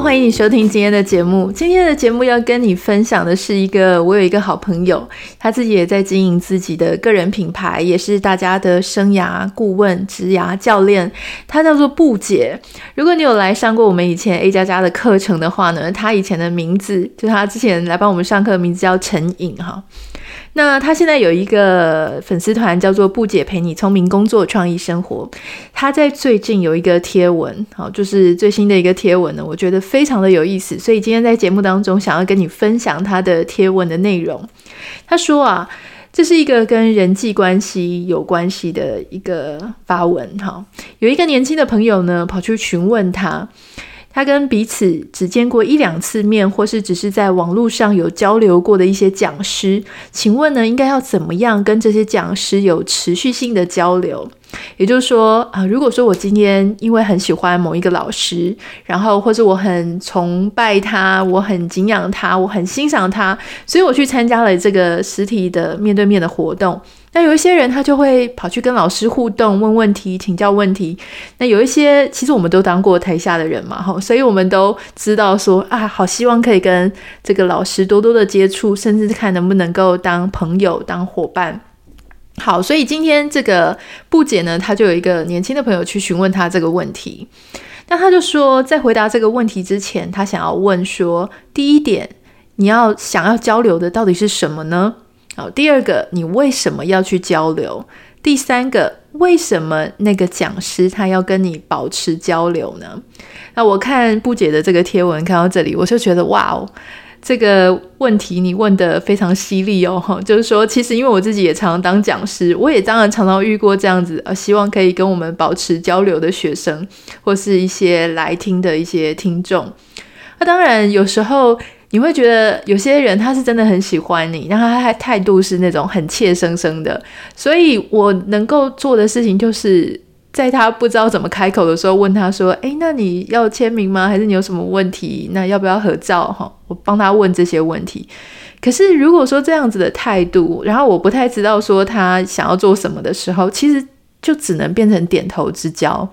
欢迎你收听今天的节目。今天的节目要跟你分享的是一个，我有一个好朋友，他自己也在经营自己的个人品牌，也是大家的生涯顾问、职涯教练。他叫做布姐。如果你有来上过我们以前 A 加加的课程的话呢，他以前的名字就他之前来帮我们上课的名字叫陈颖哈。那他现在有一个粉丝团，叫做“布姐陪你聪明工作，创意生活”。他在最近有一个贴文，好，就是最新的一个贴文呢，我觉得非常的有意思，所以今天在节目当中想要跟你分享他的贴文的内容。他说啊，这是一个跟人际关系有关系的一个发文，哈，有一个年轻的朋友呢，跑去询问他。他跟彼此只见过一两次面，或是只是在网络上有交流过的一些讲师，请问呢，应该要怎么样跟这些讲师有持续性的交流？也就是说啊，如果说我今天因为很喜欢某一个老师，然后或者我很崇拜他，我很敬仰他，我很欣赏他，所以我去参加了这个实体的面对面的活动。那有一些人他就会跑去跟老师互动，问问题，请教问题。那有一些其实我们都当过台下的人嘛，哈，所以我们都知道说啊，好希望可以跟这个老师多多的接触，甚至看能不能够当朋友、当伙伴。好，所以今天这个布姐呢，她就有一个年轻的朋友去询问她这个问题。那她就说，在回答这个问题之前，她想要问说，第一点，你要想要交流的到底是什么呢？好，第二个，你为什么要去交流？第三个，为什么那个讲师他要跟你保持交流呢？那我看布姐的这个贴文，看到这里，我就觉得哇哦，这个问题你问得非常犀利哦。就是说，其实因为我自己也常常当讲师，我也当然常常遇过这样子，呃，希望可以跟我们保持交流的学生，或是一些来听的一些听众。那当然有时候。你会觉得有些人他是真的很喜欢你，然后他还态度是那种很怯生生的，所以我能够做的事情就是在他不知道怎么开口的时候问他说：“诶，那你要签名吗？还是你有什么问题？那要不要合照？”哈，我帮他问这些问题。可是如果说这样子的态度，然后我不太知道说他想要做什么的时候，其实就只能变成点头之交。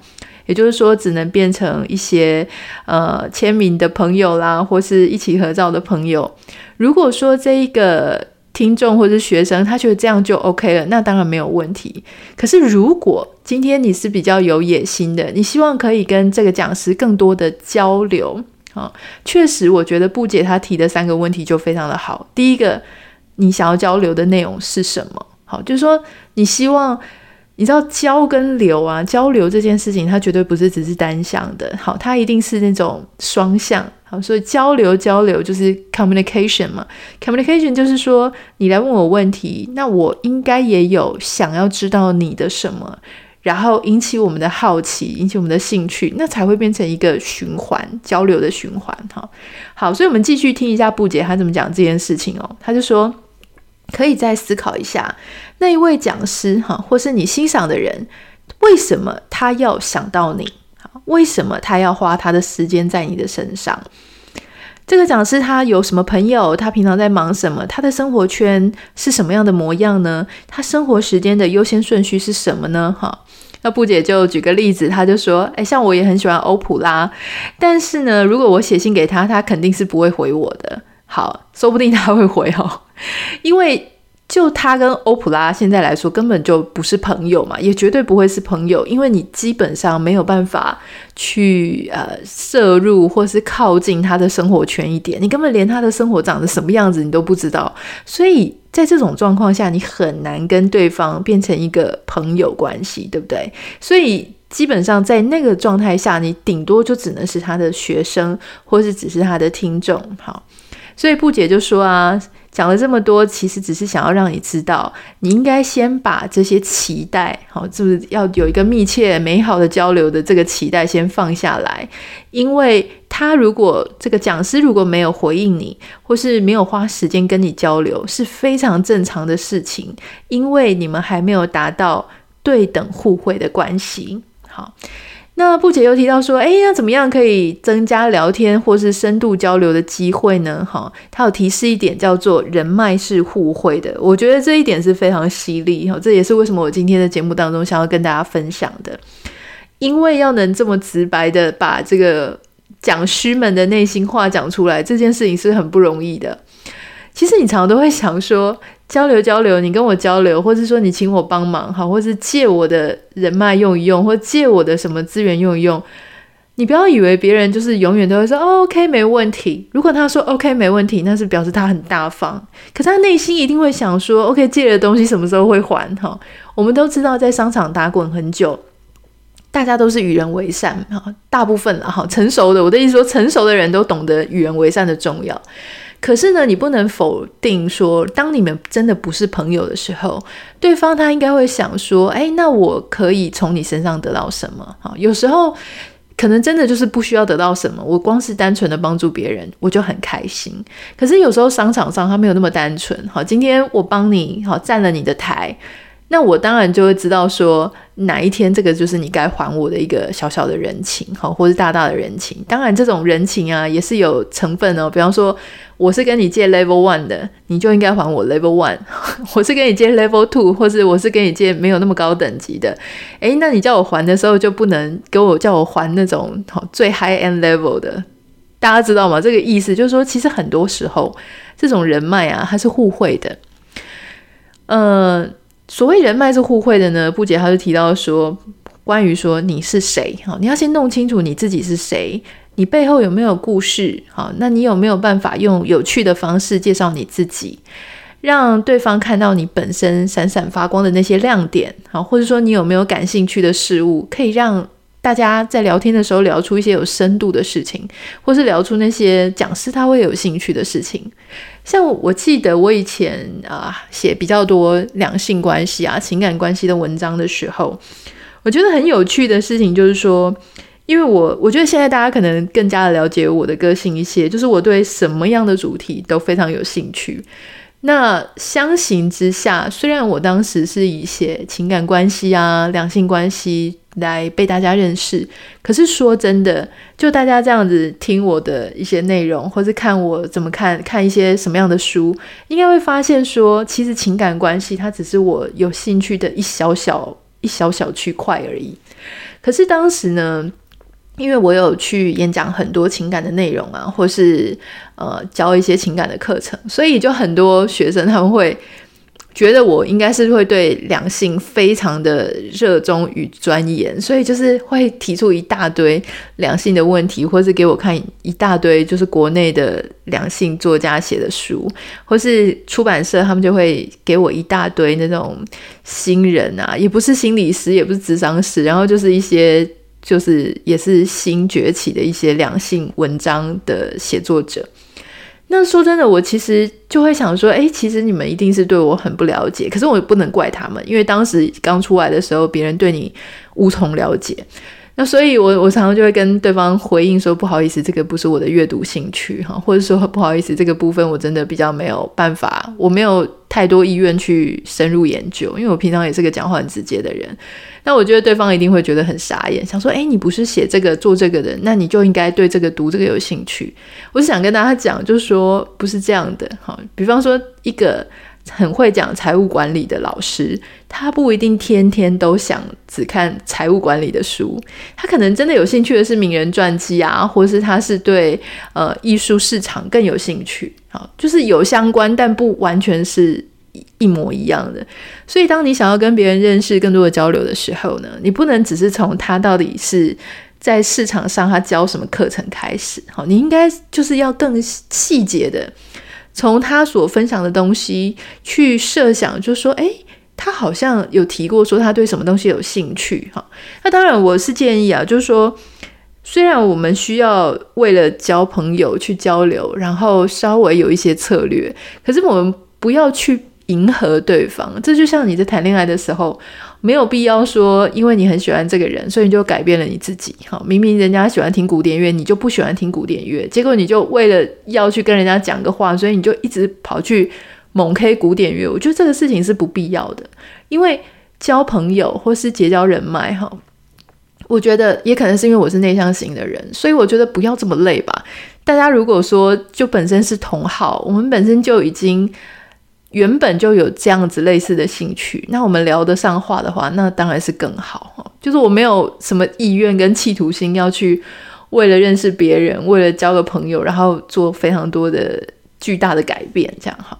也就是说，只能变成一些呃签名的朋友啦，或是一起合照的朋友。如果说这一个听众或是学生他觉得这样就 OK 了，那当然没有问题。可是如果今天你是比较有野心的，你希望可以跟这个讲师更多的交流啊，确实，我觉得布姐她提的三个问题就非常的好。第一个，你想要交流的内容是什么？好，就是说你希望。你知道交跟流啊，交流这件事情，它绝对不是只是单向的，好，它一定是那种双向，好，所以交流交流就是 communication 嘛，communication 就是说你来问我问题，那我应该也有想要知道你的什么，然后引起我们的好奇，引起我们的兴趣，那才会变成一个循环，交流的循环，哈，好，所以我们继续听一下布姐她怎么讲这件事情哦，她就说。可以再思考一下，那一位讲师哈，或是你欣赏的人，为什么他要想到你？为什么他要花他的时间在你的身上？这个讲师他有什么朋友？他平常在忙什么？他的生活圈是什么样的模样呢？他生活时间的优先顺序是什么呢？哈，那布姐就举个例子，他就说，诶，像我也很喜欢欧普拉，但是呢，如果我写信给他，他肯定是不会回我的。好，说不定他会回哦。因为就他跟欧普拉现在来说，根本就不是朋友嘛，也绝对不会是朋友，因为你基本上没有办法去呃摄入或是靠近他的生活圈一点，你根本连他的生活长得什么样子你都不知道，所以在这种状况下，你很难跟对方变成一个朋友关系，对不对？所以基本上在那个状态下，你顶多就只能是他的学生，或是只是他的听众。好，所以布姐就说啊。讲了这么多，其实只是想要让你知道，你应该先把这些期待，好，就是要有一个密切美好的交流的这个期待先放下来，因为他如果这个讲师如果没有回应你，或是没有花时间跟你交流，是非常正常的事情，因为你们还没有达到对等互惠的关系。好，那布姐又提到说，哎，那怎么样可以增加聊天或是深度交流的机会呢？哈，他有提示一点叫做人脉是互惠的，我觉得这一点是非常犀利哈，这也是为什么我今天的节目当中想要跟大家分享的，因为要能这么直白的把这个讲师们的内心话讲出来，这件事情是很不容易的。其实你常常都会想说，交流交流，你跟我交流，或是说你请我帮忙，好，或是借我的人脉用一用，或借我的什么资源用一用。你不要以为别人就是永远都会说，，OK 没问题。如果他说 OK 没问题，那是表示他很大方。可是他内心一定会想说，OK 借的东西什么时候会还？哈，我们都知道，在商场打滚很久，大家都是与人为善，哈，大部分了，哈，成熟的，我的意思说，成熟的人都懂得与人为善的重要。可是呢，你不能否定说，当你们真的不是朋友的时候，对方他应该会想说，哎，那我可以从你身上得到什么？好，有时候可能真的就是不需要得到什么，我光是单纯的帮助别人，我就很开心。可是有时候商场上他没有那么单纯。好，今天我帮你，好，占了你的台。那我当然就会知道说，哪一天这个就是你该还我的一个小小的人情，好，或是大大的人情。当然，这种人情啊，也是有成分哦。比方说，我是跟你借 level one 的，你就应该还我 level one。我是跟你借 level two，或是我是跟你借没有那么高等级的，诶，那你叫我还的时候，就不能给我叫我还那种好最 high end level 的。大家知道吗？这个意思就是说，其实很多时候这种人脉啊，它是互惠的。嗯、所谓人脉是互惠的呢，布姐她就提到说，关于说你是谁，好，你要先弄清楚你自己是谁，你背后有没有故事，好，那你有没有办法用有趣的方式介绍你自己，让对方看到你本身闪闪发光的那些亮点，好，或者说你有没有感兴趣的事物，可以让大家在聊天的时候聊出一些有深度的事情，或是聊出那些讲师他会有兴趣的事情。像我记得我以前啊写比较多两性关系啊情感关系的文章的时候，我觉得很有趣的事情就是说，因为我我觉得现在大家可能更加的了解我的个性一些，就是我对什么样的主题都非常有兴趣。那相形之下，虽然我当时是以写情感关系啊两性关系。来被大家认识，可是说真的，就大家这样子听我的一些内容，或是看我怎么看看一些什么样的书，应该会发现说，其实情感关系它只是我有兴趣的一小小一小小区块而已。可是当时呢，因为我有去演讲很多情感的内容啊，或是呃教一些情感的课程，所以就很多学生他们会。觉得我应该是会对两性非常的热衷与钻研，所以就是会提出一大堆两性的问题，或是给我看一大堆就是国内的两性作家写的书，或是出版社他们就会给我一大堆那种新人啊，也不是心理师，也不是咨商师，然后就是一些就是也是新崛起的一些两性文章的写作者。那说真的，我其实就会想说，哎，其实你们一定是对我很不了解，可是我也不能怪他们，因为当时刚出来的时候，别人对你无从了解。那所以我，我常常就会跟对方回应说，不好意思，这个不是我的阅读兴趣哈，或者说不好意思，这个部分我真的比较没有办法，我没有太多意愿去深入研究，因为我平常也是个讲话很直接的人。那我觉得对方一定会觉得很傻眼，想说：“诶，你不是写这个做这个的，那你就应该对这个读这个有兴趣。”我是想跟大家讲，就是说不是这样的。好，比方说一个很会讲财务管理的老师，他不一定天天都想只看财务管理的书，他可能真的有兴趣的是名人传记啊，或是他是对呃艺术市场更有兴趣。啊，就是有相关，但不完全是。一模一样的，所以当你想要跟别人认识更多的交流的时候呢，你不能只是从他到底是在市场上他教什么课程开始，好，你应该就是要更细节的从他所分享的东西去设想，就是说，诶，他好像有提过说他对什么东西有兴趣，哈，那当然我是建议啊，就是说，虽然我们需要为了交朋友去交流，然后稍微有一些策略，可是我们不要去。迎合对方，这就像你在谈恋爱的时候，没有必要说，因为你很喜欢这个人，所以你就改变了你自己。哈，明明人家喜欢听古典乐，你就不喜欢听古典乐，结果你就为了要去跟人家讲个话，所以你就一直跑去猛 K 古典乐。我觉得这个事情是不必要的，因为交朋友或是结交人脉，哈，我觉得也可能是因为我是内向型的人，所以我觉得不要这么累吧。大家如果说就本身是同好，我们本身就已经原本就有这样子类似的兴趣，那我们聊得上话的话，那当然是更好。就是我没有什么意愿跟企图心要去为了认识别人，为了交个朋友，然后做非常多的巨大的改变，这样哈。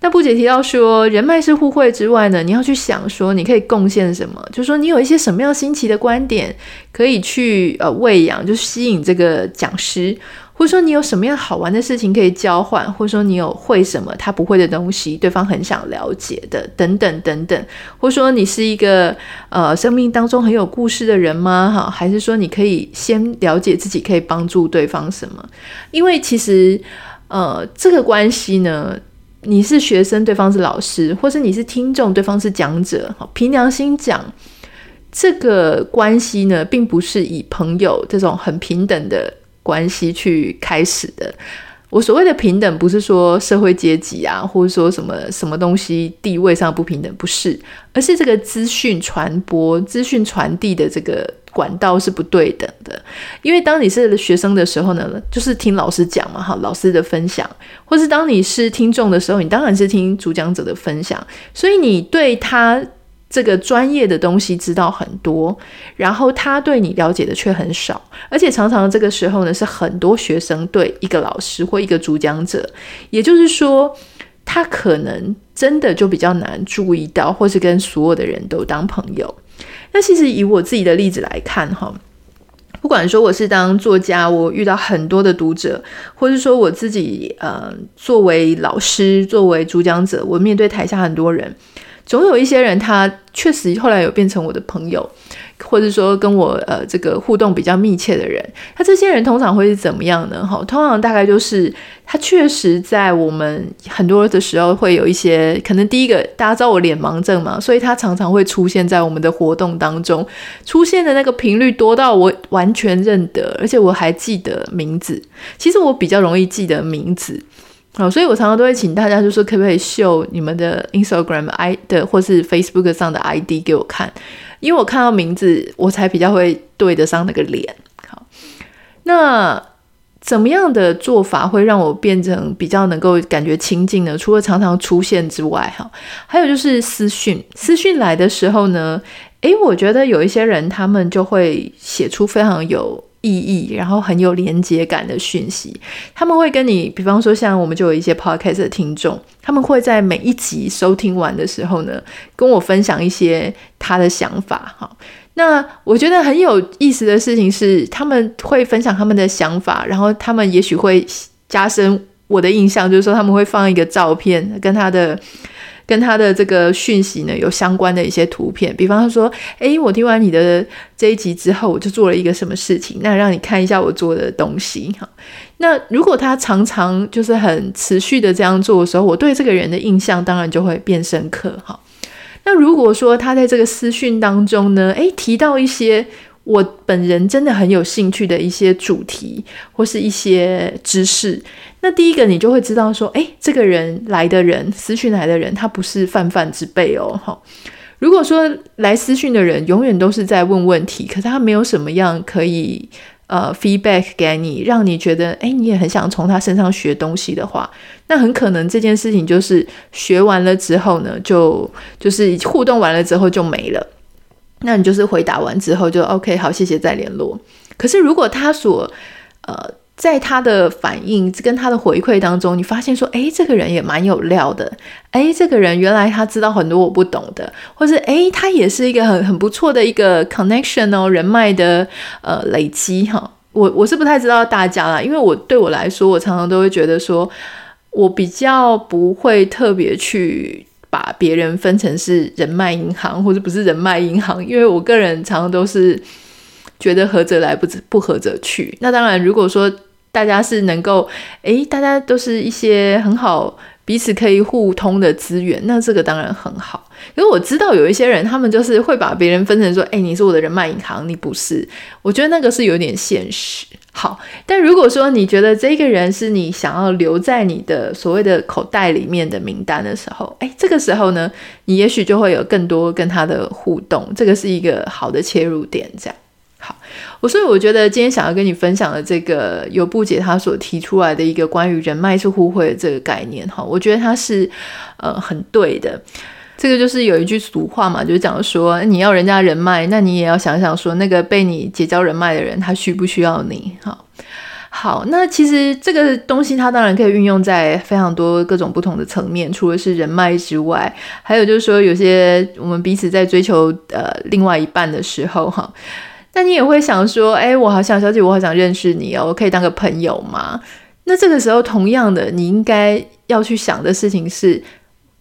那不仅提到说，人脉是互惠之外呢，你要去想说，你可以贡献什么？就是说，你有一些什么样新奇的观点可以去呃喂养，就吸引这个讲师，或者说你有什么样好玩的事情可以交换，或者说你有会什么他不会的东西，对方很想了解的，等等等等，或者说你是一个呃生命当中很有故事的人吗？哈，还是说你可以先了解自己可以帮助对方什么？因为其实呃这个关系呢。你是学生，对方是老师，或是你是听众，对方是讲者。凭良心讲，这个关系呢，并不是以朋友这种很平等的关系去开始的。我所谓的平等，不是说社会阶级啊，或者说什么什么东西地位上不平等，不是，而是这个资讯传播、资讯传递的这个。管道是不对等的，因为当你是学生的时候呢，就是听老师讲嘛，哈，老师的分享，或是当你是听众的时候，你当然是听主讲者的分享，所以你对他这个专业的东西知道很多，然后他对你了解的却很少，而且常常这个时候呢，是很多学生对一个老师或一个主讲者，也就是说，他可能真的就比较难注意到，或是跟所有的人都当朋友。那其实以我自己的例子来看，哈，不管说我是当作家，我遇到很多的读者，或是说我自己，呃，作为老师，作为主讲者，我面对台下很多人，总有一些人他确实后来有变成我的朋友。或者说跟我呃这个互动比较密切的人，他这些人通常会是怎么样呢？哈，通常大概就是他确实在我们很多的时候会有一些可能，第一个大家知道我脸盲症嘛，所以他常常会出现在我们的活动当中，出现的那个频率多到我完全认得，而且我还记得名字。其实我比较容易记得名字，好，所以我常常都会请大家就说可不可以秀你们的 Instagram I 的或是 Facebook 上的 ID 给我看。因为我看到名字，我才比较会对得上那个脸。好，那怎么样的做法会让我变成比较能够感觉亲近呢？除了常常出现之外，哈，还有就是私讯。私讯来的时候呢，诶，我觉得有一些人他们就会写出非常有意义，然后很有连接感的讯息，他们会跟你，比方说像我们就有一些 podcast 的听众，他们会在每一集收听完的时候呢，跟我分享一些他的想法。哈，那我觉得很有意思的事情是，他们会分享他们的想法，然后他们也许会加深我的印象，就是说他们会放一个照片跟他的。跟他的这个讯息呢，有相关的一些图片，比方说，诶，我听完你的这一集之后，我就做了一个什么事情，那让你看一下我做的东西哈。那如果他常常就是很持续的这样做的时候，我对这个人的印象当然就会变深刻哈。那如果说他在这个私讯当中呢，诶，提到一些。我本人真的很有兴趣的一些主题或是一些知识，那第一个你就会知道说，诶，这个人来的人，私讯来的人，他不是泛泛之辈哦，哈。如果说来私讯的人永远都是在问问题，可是他没有什么样可以呃 feedback 给你，让你觉得，诶，你也很想从他身上学东西的话，那很可能这件事情就是学完了之后呢，就就是互动完了之后就没了。那你就是回答完之后就 OK，好，谢谢，再联络。可是如果他所呃，在他的反应跟他的回馈当中，你发现说，诶，这个人也蛮有料的，诶，这个人原来他知道很多我不懂的，或是诶，他也是一个很很不错的一个 connection 哦，人脉的呃累积哈。我我是不太知道大家啦，因为我对我来说，我常常都会觉得说，我比较不会特别去。把别人分成是人脉银行或者不是人脉银行，因为我个人常常都是觉得合则来不不合则去。那当然，如果说大家是能够，诶，大家都是一些很好彼此可以互通的资源，那这个当然很好。因为我知道有一些人，他们就是会把别人分成说，诶，你是我的人脉银行，你不是。我觉得那个是有点现实。好，但如果说你觉得这个人是你想要留在你的所谓的口袋里面的名单的时候，诶，这个时候呢，你也许就会有更多跟他的互动，这个是一个好的切入点。这样，好，我所以我觉得今天想要跟你分享的这个由布姐她所提出来的一个关于人脉是互惠的这个概念，哈，我觉得它是呃很对的。这个就是有一句俗话嘛，就是讲说你要人家人脉，那你也要想想说那个被你结交人脉的人，他需不需要你？哈，好，那其实这个东西它当然可以运用在非常多各种不同的层面，除了是人脉之外，还有就是说有些我们彼此在追求呃另外一半的时候，哈，那你也会想说，哎，我好想小姐，我好想认识你哦，我可以当个朋友吗？那这个时候同样的，你应该要去想的事情是。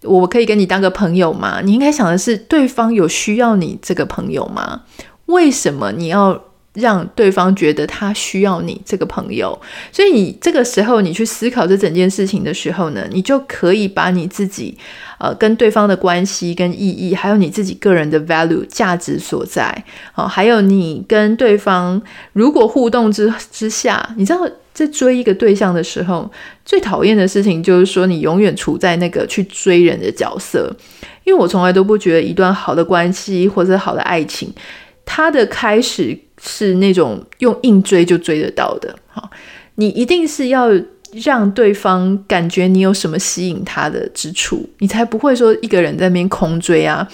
我可以跟你当个朋友吗？你应该想的是，对方有需要你这个朋友吗？为什么你要让对方觉得他需要你这个朋友？所以你这个时候你去思考这整件事情的时候呢，你就可以把你自己呃跟对方的关系跟意义，还有你自己个人的 value 价值所在，好，还有你跟对方如果互动之之下，你知道。在追一个对象的时候，最讨厌的事情就是说你永远处在那个去追人的角色。因为我从来都不觉得一段好的关系或者好的爱情，它的开始是那种用硬追就追得到的。好，你一定是要让对方感觉你有什么吸引他的之处，你才不会说一个人在那边空追啊。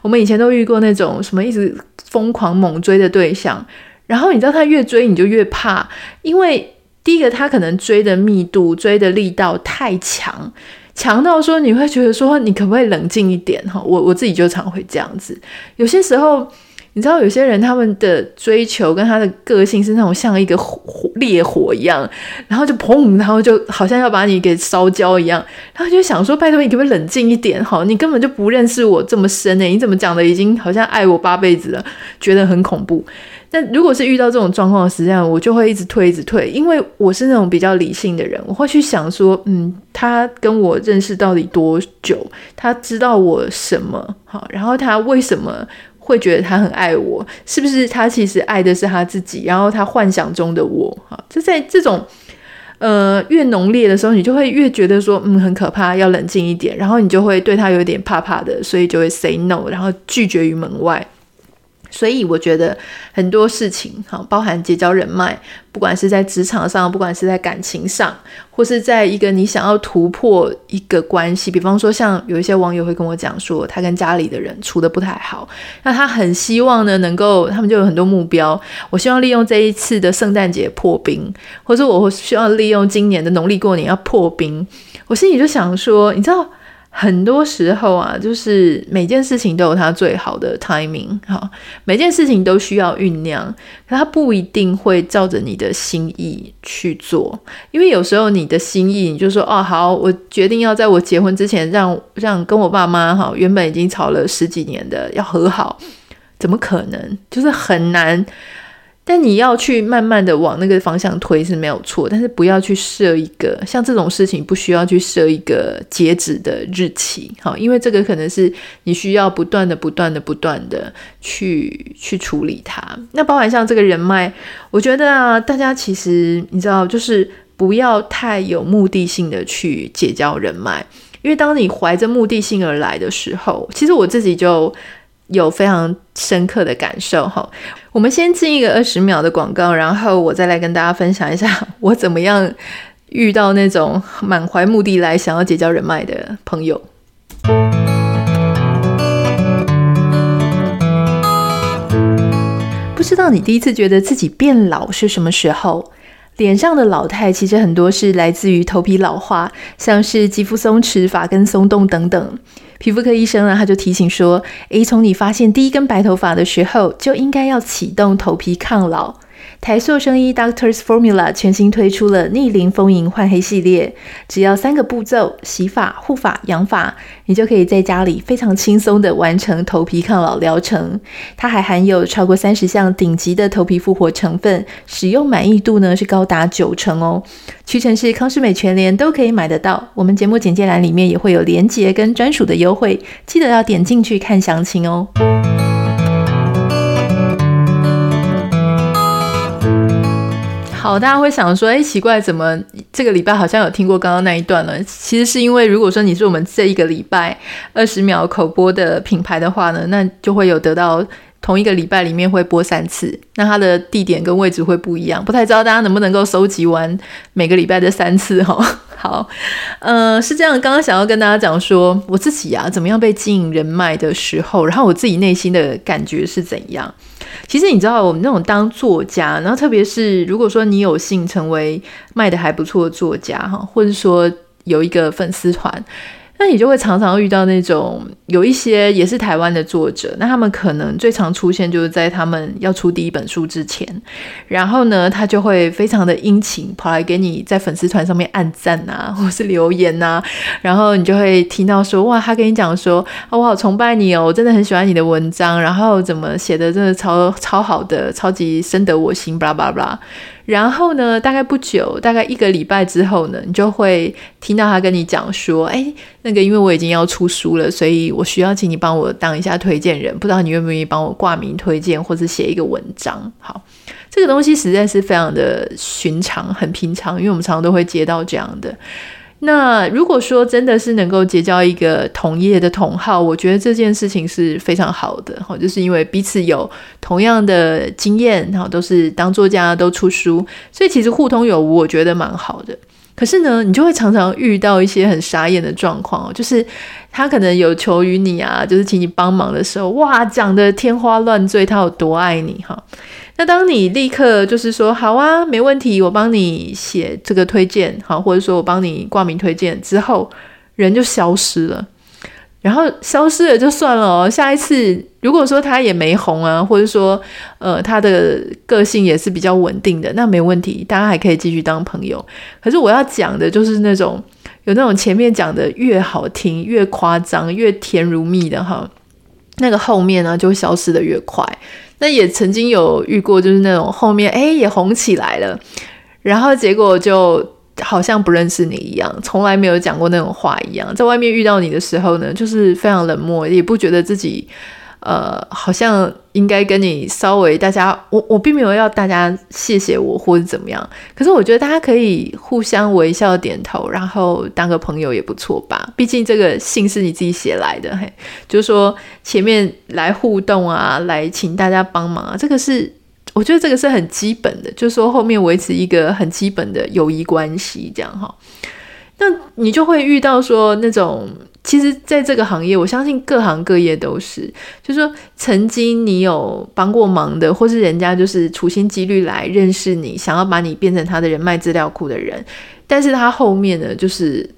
我们以前都遇过那种什么一直疯狂猛追的对象，然后你知道他越追你就越怕，因为。第一个，他可能追的密度、追的力道太强，强到说你会觉得说，你可不可以冷静一点？哈，我我自己就常会这样子。有些时候，你知道，有些人他们的追求跟他的个性是那种像一个火烈火一样，然后就砰，然后就好像要把你给烧焦一样。然后就想说，拜托你可不可以冷静一点？哈，你根本就不认识我这么深诶，你怎么讲的已经好像爱我八辈子了，觉得很恐怖。但如果是遇到这种状况实际上，我就会一直退，一直退，因为我是那种比较理性的人，我会去想说，嗯，他跟我认识到底多久？他知道我什么？好，然后他为什么会觉得他很爱我？是不是他其实爱的是他自己？然后他幻想中的我？哈，就在这种呃越浓烈的时候，你就会越觉得说，嗯，很可怕，要冷静一点，然后你就会对他有点怕怕的，所以就会 say no，然后拒绝于门外。所以我觉得很多事情，哈，包含结交人脉，不管是在职场上，不管是在感情上，或是在一个你想要突破一个关系，比方说像有一些网友会跟我讲说，他跟家里的人处得不太好，那他很希望呢，能够他们就有很多目标，我希望利用这一次的圣诞节破冰，或者我需要利用今年的农历过年要破冰，我心里就想说，你知道。很多时候啊，就是每件事情都有它最好的 timing，哈，每件事情都需要酝酿，可它不一定会照着你的心意去做，因为有时候你的心意，你就说哦，好，我决定要在我结婚之前让让跟我爸妈哈，原本已经吵了十几年的要和好，怎么可能？就是很难。但你要去慢慢的往那个方向推是没有错，但是不要去设一个像这种事情不需要去设一个截止的日期，好，因为这个可能是你需要不断的、不断的、不断的去去处理它。那包含像这个人脉，我觉得啊，大家其实你知道，就是不要太有目的性的去结交人脉，因为当你怀着目的性而来的时候，其实我自己就。有非常深刻的感受哈，我们先进一个二十秒的广告，然后我再来跟大家分享一下 我怎么样遇到那种满怀目的来想要结交人脉的朋友。不知道你第一次觉得自己变老是什么时候？脸上的老态其实很多是来自于头皮老化，像是肌肤松弛、发根松动等等。皮肤科医生呢，他就提醒说：“诶，从你发现第一根白头发的时候，就应该要启动头皮抗老。”台塑生医 Doctors Formula 全新推出了逆龄丰盈焕黑系列，只要三个步骤：洗发、护发、养发，你就可以在家里非常轻松地完成头皮抗老疗程。它还含有超过三十项顶级的头皮复活成分，使用满意度呢是高达九成哦。屈臣氏、康诗美全联都可以买得到。我们节目简介栏里面也会有连结跟专属的优惠，记得要点进去看详情哦。好，大家会想说，哎，奇怪，怎么这个礼拜好像有听过刚刚那一段了？其实是因为，如果说你是我们这一个礼拜二十秒口播的品牌的话呢，那就会有得到同一个礼拜里面会播三次，那它的地点跟位置会不一样，不太知道大家能不能够收集完每个礼拜的三次哈。好，呃，是这样，刚刚想要跟大家讲说，我自己啊，怎么样被经营人脉的时候，然后我自己内心的感觉是怎样？其实你知道，我们那种当作家，然后特别是如果说你有幸成为卖得还不错的作家哈，或者说有一个粉丝团。那你就会常常遇到那种有一些也是台湾的作者，那他们可能最常出现就是在他们要出第一本书之前，然后呢，他就会非常的殷勤跑来给你在粉丝团上面按赞啊，或是留言啊，然后你就会听到说哇，他跟你讲说啊，我好崇拜你哦，我真的很喜欢你的文章，然后怎么写的真的超超好的，超级深得我心，巴拉巴拉。然后呢，大概不久，大概一个礼拜之后呢，你就会听到他跟你讲说：“哎，那个因为我已经要出书了，所以我需要请你帮我当一下推荐人，不知道你愿不愿意帮我挂名推荐，或者写一个文章。”好，这个东西实在是非常的寻常，很平常，因为我们常常都会接到这样的。那如果说真的是能够结交一个同业的同好，我觉得这件事情是非常好的哈，就是因为彼此有同样的经验，然后，都是当作家都出书，所以其实互通有无，我觉得蛮好的。可是呢，你就会常常遇到一些很傻眼的状况哦，就是他可能有求于你啊，就是请你帮忙的时候，哇，讲得天花乱坠，他有多爱你哈。那当你立刻就是说好啊，没问题，我帮你写这个推荐，好，或者说我帮你挂名推荐之后，人就消失了。然后消失了就算了哦，下一次如果说他也没红啊，或者说呃他的个性也是比较稳定的，那没问题，大家还可以继续当朋友。可是我要讲的就是那种有那种前面讲的越好听、越夸张、越甜如蜜的哈，那个后面呢就消失得越快。那也曾经有遇过，就是那种后面哎也红起来了，然后结果就。好像不认识你一样，从来没有讲过那种话一样。在外面遇到你的时候呢，就是非常冷漠，也不觉得自己，呃，好像应该跟你稍微大家，我我并没有要大家谢谢我或者怎么样。可是我觉得大家可以互相微笑点头，然后当个朋友也不错吧。毕竟这个信是你自己写来的，嘿，就是说前面来互动啊，来请大家帮忙啊，这个是。我觉得这个是很基本的，就是说后面维持一个很基本的友谊关系，这样哈。那你就会遇到说那种，其实在这个行业，我相信各行各业都是，就是说曾经你有帮过忙的，或是人家就是处心积虑来认识你，想要把你变成他的人脉资料库的人，但是他后面呢，就是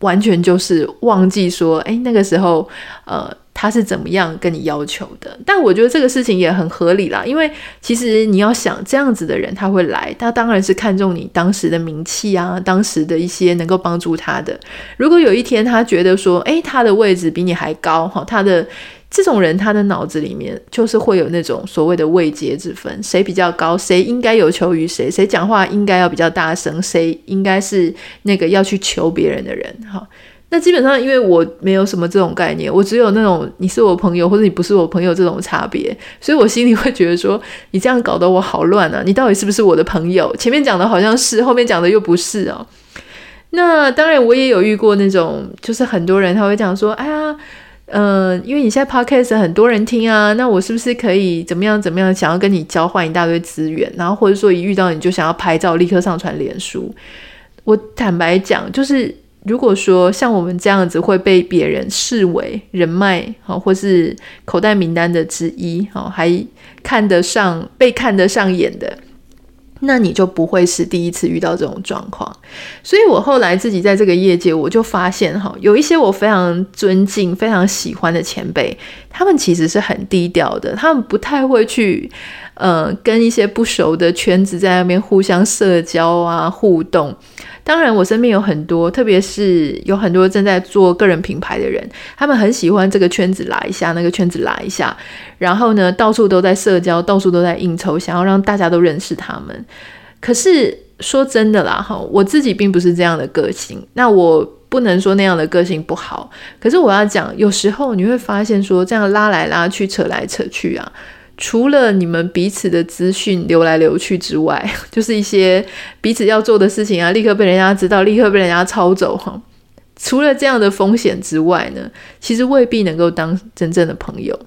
完全就是忘记说，哎，那个时候，呃。他是怎么样跟你要求的？但我觉得这个事情也很合理啦，因为其实你要想这样子的人他会来，他当然是看中你当时的名气啊，当时的一些能够帮助他的。如果有一天他觉得说，诶，他的位置比你还高，哈，他的这种人，他的脑子里面就是会有那种所谓的位阶之分，谁比较高，谁应该有求于谁，谁讲话应该要比较大声，谁应该是那个要去求别人的人，哈。那基本上，因为我没有什么这种概念，我只有那种你是我朋友或者你不是我朋友这种差别，所以我心里会觉得说，你这样搞得我好乱啊！你到底是不是我的朋友？前面讲的好像是，后面讲的又不是哦。那当然，我也有遇过那种，就是很多人他会讲说，哎呀，嗯、因为你现在 podcast 很多人听啊，那我是不是可以怎么样怎么样，想要跟你交换一大堆资源，然后或者说一遇到你就想要拍照立刻上传脸书。我坦白讲，就是。如果说像我们这样子会被别人视为人脉好，或是口袋名单的之一好，还看得上被看得上眼的，那你就不会是第一次遇到这种状况。所以我后来自己在这个业界，我就发现哈，有一些我非常尊敬、非常喜欢的前辈，他们其实是很低调的，他们不太会去呃跟一些不熟的圈子在那边互相社交啊、互动。当然，我身边有很多，特别是有很多正在做个人品牌的人，他们很喜欢这个圈子拉一下，那个圈子拉一下，然后呢，到处都在社交，到处都在应酬，想要让大家都认识他们。可是说真的啦，哈，我自己并不是这样的个性，那我不能说那样的个性不好。可是我要讲，有时候你会发现说，这样拉来拉去，扯来扯去啊。除了你们彼此的资讯流来流去之外，就是一些彼此要做的事情啊，立刻被人家知道，立刻被人家抄走哈。除了这样的风险之外呢，其实未必能够当真正的朋友。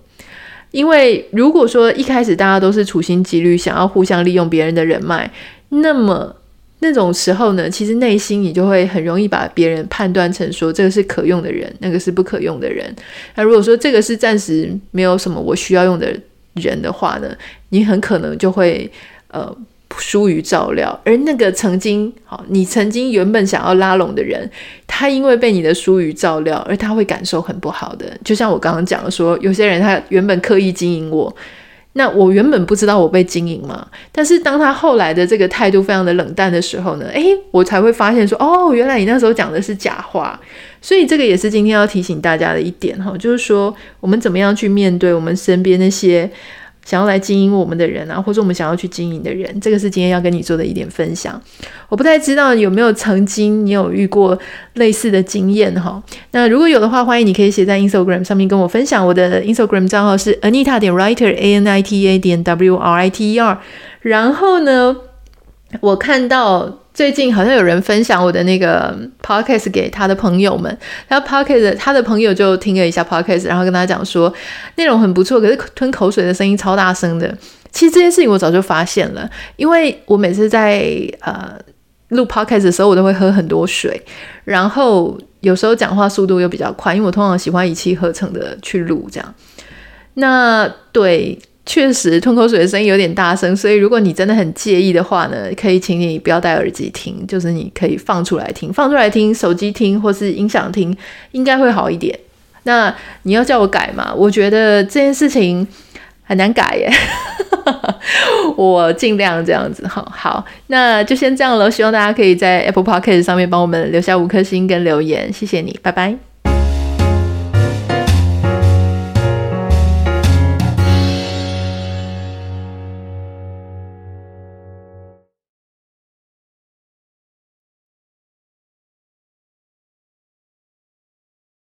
因为如果说一开始大家都是处心积虑想要互相利用别人的人脉，那么那种时候呢，其实内心你就会很容易把别人判断成说这个是可用的人，那个是不可用的人。那如果说这个是暂时没有什么我需要用的人的话呢，你很可能就会呃。疏于照料，而那个曾经好，你曾经原本想要拉拢的人，他因为被你的疏于照料，而他会感受很不好的。就像我刚刚讲的说，有些人他原本刻意经营我，那我原本不知道我被经营嘛，但是当他后来的这个态度非常的冷淡的时候呢，诶，我才会发现说，哦，原来你那时候讲的是假话。所以这个也是今天要提醒大家的一点哈，就是说我们怎么样去面对我们身边那些。想要来经营我们的人啊，或者我们想要去经营的人，这个是今天要跟你做的一点分享。我不太知道有没有曾经你有遇过类似的经验哈。那如果有的话，欢迎你可以写在 Instagram 上面跟我分享。我的 Instagram 账号是 Anita 点 Writer A N I T A 点 W R I T E R。然后呢，我看到。最近好像有人分享我的那个 podcast 给他的朋友们，然后 podcast 他的朋友就听了一下 podcast，然后跟他讲说内容很不错，可是吞口水的声音超大声的。其实这件事情我早就发现了，因为我每次在呃录 podcast 的时候，我都会喝很多水，然后有时候讲话速度又比较快，因为我通常喜欢一气呵成的去录这样。那对。确实吞口水的声音有点大声，所以如果你真的很介意的话呢，可以请你不要戴耳机听，就是你可以放出来听，放出来听，手机听或是音响听，应该会好一点。那你要叫我改吗？我觉得这件事情很难改耶，我尽量这样子。好，好，那就先这样了。希望大家可以在 Apple Podcast 上面帮我们留下五颗星跟留言，谢谢你，拜拜。